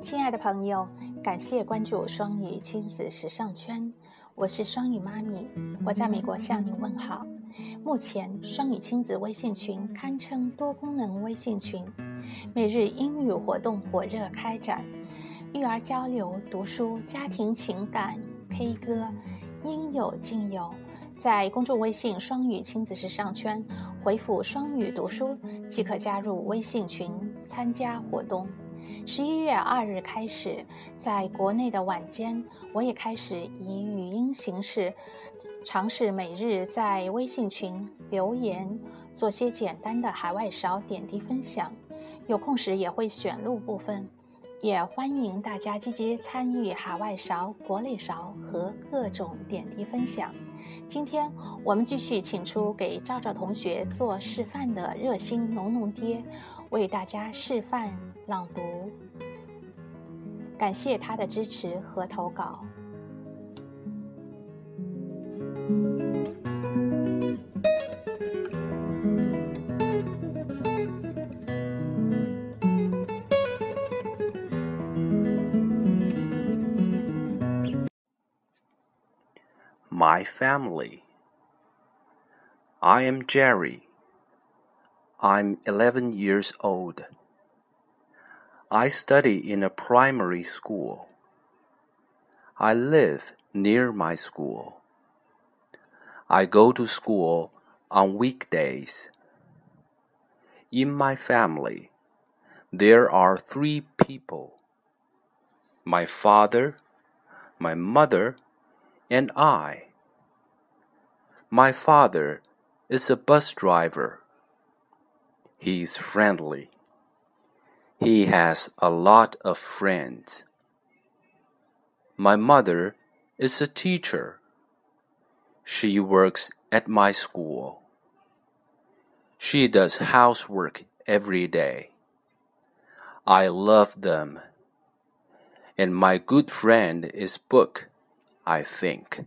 亲爱的朋友，感谢关注双语亲子时尚圈，我是双语妈咪，我在美国向你问好。目前，双语亲子微信群堪称多功能微信群，每日英语活动火热开展，育儿交流、读书、家庭情感、K 歌，应有尽有。在公众微信“双语亲子时尚圈”回复“双语读书”即可加入微信群参加活动。十一月二日开始，在国内的晚间，我也开始以语音形式尝试每日在微信群留言，做些简单的海外勺点滴分享。有空时也会选录部分，也欢迎大家积极参与海外勺、国内勺和各种点滴分享。今天我们继续请出给赵赵同学做示范的热心农农爹，为大家示范朗读。感谢他的支持和投稿。My family. I am Jerry. I'm 11 years old. I study in a primary school. I live near my school. I go to school on weekdays. In my family, there are three people my father, my mother, and I. My father is a bus driver. He's friendly. He has a lot of friends. My mother is a teacher. She works at my school. She does housework every day. I love them. And my good friend is Book, I think.